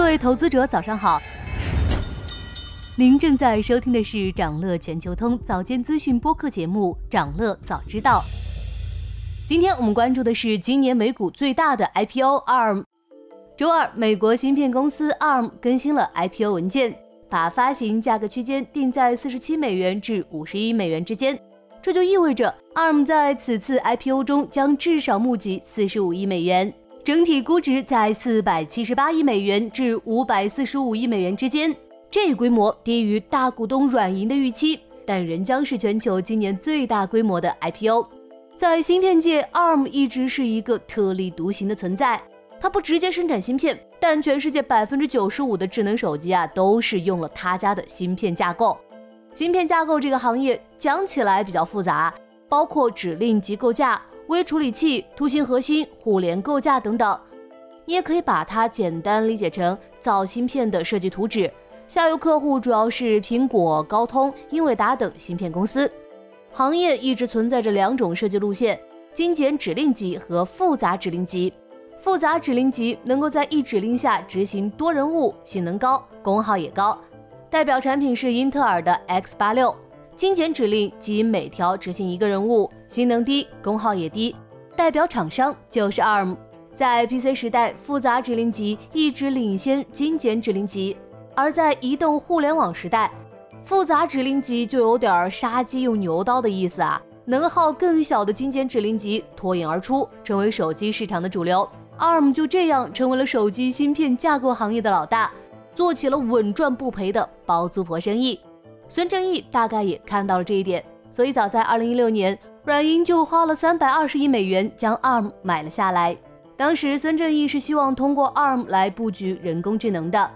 各位投资者，早上好。您正在收听的是长乐全球通早间资讯播客节目《长乐早知道》。今天我们关注的是今年美股最大的 IPO ARM。周二，美国芯片公司 ARM 更新了 IPO 文件，把发行价格区间定在四十七美元至五十一美元之间。这就意味着 ARM 在此次 IPO 中将至少募集四十五亿美元。整体估值在四百七十八亿美元至五百四十五亿美元之间，这一规模低于大股东软银的预期，但仍将是全球今年最大规模的 IPO。在芯片界，ARM 一直是一个特立独行的存在。它不直接生产芯片，但全世界百分之九十五的智能手机啊都是用了他家的芯片架构。芯片架构这个行业讲起来比较复杂，包括指令集构架。微处理器、图形核心、互联构架等等，你也可以把它简单理解成造芯片的设计图纸。下游客户主要是苹果、高通、英伟达等芯片公司。行业一直存在着两种设计路线：精简指令集和复杂指令集。复杂指令集能够在一指令下执行多任务，性能高，功耗也高。代表产品是英特尔的 X 八六。精简指令即每条执行一个任务，性能低，功耗也低。代表厂商就是 ARM。在 PC 时代，复杂指令集一直领先精简指令集；而在移动互联网时代，复杂指令集就有点杀鸡用牛刀的意思啊。能耗更小的精简指令集脱颖而出，成为手机市场的主流。ARM 就这样成为了手机芯片架构行业的老大，做起了稳赚不赔的包租婆生意。孙正义大概也看到了这一点，所以早在二零一六年，软银就花了三百二十亿美元将 ARM 买了下来。当时孙正义是希望通过 ARM 来布局人工智能的，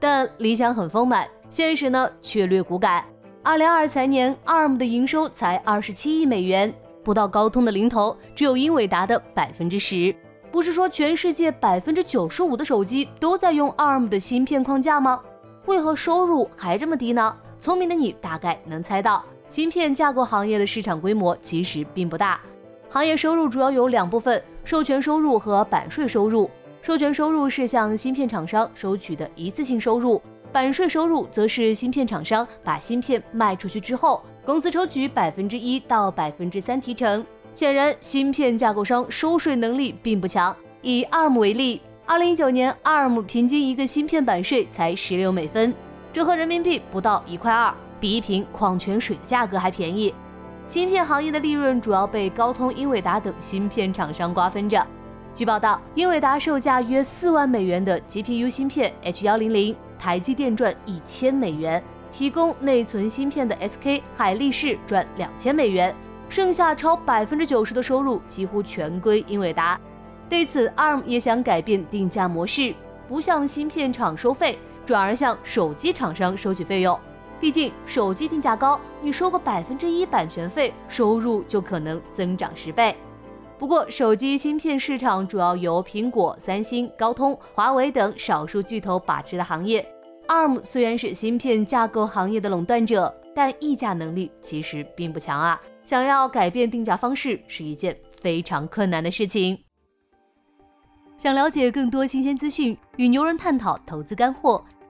但理想很丰满，现实呢却略骨感。二零二财年，ARM 的营收才二十七亿美元，不到高通的零头，只有英伟达的百分之十。不是说全世界百分之九十五的手机都在用 ARM 的芯片框架吗？为何收入还这么低呢？聪明的你大概能猜到，芯片架构行业的市场规模其实并不大。行业收入主要有两部分：授权收入和版税收入。授权收入是向芯片厂商收取的一次性收入，版税收入则是芯片厂商把芯片卖出去之后，公司抽取百分之一到百分之三提成。显然，芯片架构商收税能力并不强。以 ARM 为例，二零一九年 ARM 平均一个芯片版税才十六美分。折合人民币不到一块二，比一瓶矿泉水的价格还便宜。芯片行业的利润主要被高通、英伟达等芯片厂商瓜分着。据报道，英伟达售价约四万美元的 GPU 芯片 H 幺零零，台积电赚一千美元；提供内存芯片的 SK 海力士赚两千美元，剩下超百分之九十的收入几乎全归英伟达。对此，ARM 也想改变定价模式，不向芯片厂收费。转而向手机厂商收取费用，毕竟手机定价高，你收个百分之一版权费，收入就可能增长十倍。不过，手机芯片市场主要由苹果、三星、高通、华为等少数巨头把持的行业。ARM 虽然是芯片架构行业的垄断者，但议价能力其实并不强啊。想要改变定价方式是一件非常困难的事情。想了解更多新鲜资讯，与牛人探讨投资干货。